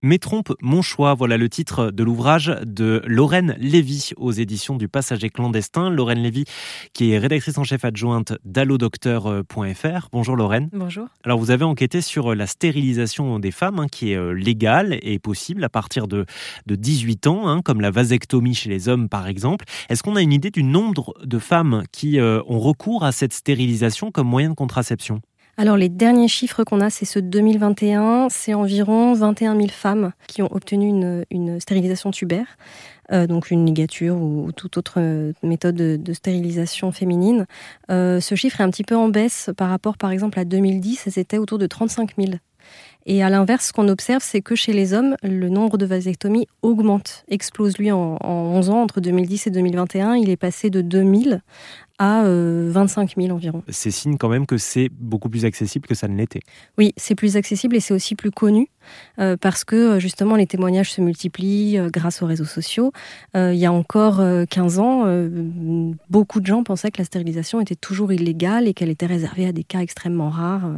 Mes trompes, mon choix, voilà le titre de l'ouvrage de Lorraine Lévy aux éditions du Passager clandestin. Lorraine Lévy qui est rédactrice en chef adjointe d'allodocteur.fr. Bonjour Lorraine. Bonjour. Alors vous avez enquêté sur la stérilisation des femmes hein, qui est euh, légale et possible à partir de, de 18 ans, hein, comme la vasectomie chez les hommes par exemple. Est-ce qu'on a une idée du nombre de femmes qui euh, ont recours à cette stérilisation comme moyen de contraception? Alors les derniers chiffres qu'on a, c'est de 2021. C'est environ 21 000 femmes qui ont obtenu une, stérilisation tubaire, euh, donc une ligature ou, toute autre euh, méthode de, stérilisation féminine. Euh, ce chiffre est un petit peu en baisse par rapport par exemple à 2010, c'était autour de 35 000. Et à l'inverse, ce qu'on observe, c'est que chez les hommes, le nombre de vasectomies augmente, explose lui en, en 11 ans, entre 2010 et 2021. Il est passé de 2000 à 25 euh, 000 environ. C'est signe quand même que c'est beaucoup plus accessible que ça ne l'était. Oui, c'est plus accessible et c'est aussi plus connu euh, parce que euh, justement les témoignages se multiplient grâce aux réseaux sociaux. il y a encore 15 ans, beaucoup de gens pensaient que la stérilisation était toujours illégale et qu'elle était réservée à des cas extrêmement rares.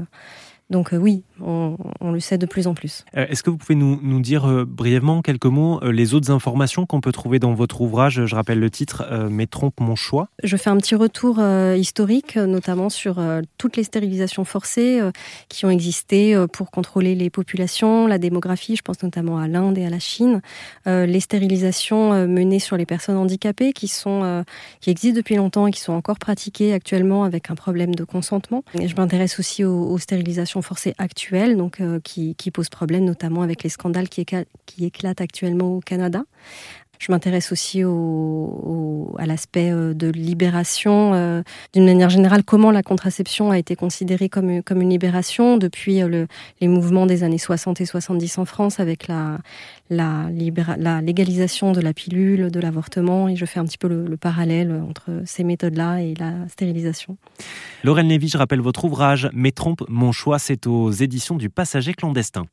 Donc oui, on, le sait de plus en plus. Euh, est-ce que vous pouvez nous, nous dire euh, brièvement quelques mots euh, les autres informations qu'on peut trouver dans votre ouvrage Je rappelle le titre Mais trompe mon choix. Je fais un petit retour historique, notamment sur toutes les stérilisations forcées qui ont existé pour contrôler les populations, la démographie. Je pense notamment à l'Inde et à la Chine. les stérilisations menées sur les personnes handicapées qui sont qui existent depuis longtemps et qui sont encore pratiquées actuellement avec un problème de consentement. Et je m'intéresse aussi aux stérilisations forcées actuelles donc, euh, qui, qui, pose problème, notamment avec les scandales qui éclatent actuellement au Canada. Je m'intéresse aussi au, à l'aspect euh, de libération. Euh, d'une manière générale, comment la contraception a été considérée comme, comme une libération depuis le, les mouvements des années 60 et 70 en France avec la, la, la légalisation de la pilule, de l'avortement. Et je fais un petit peu le, le parallèle entre ces méthodes-là et la stérilisation. Lorraine Lévy, je rappelle votre ouvrage Mes trompes, mon choix, c'est aux éditions du Passager clandestin.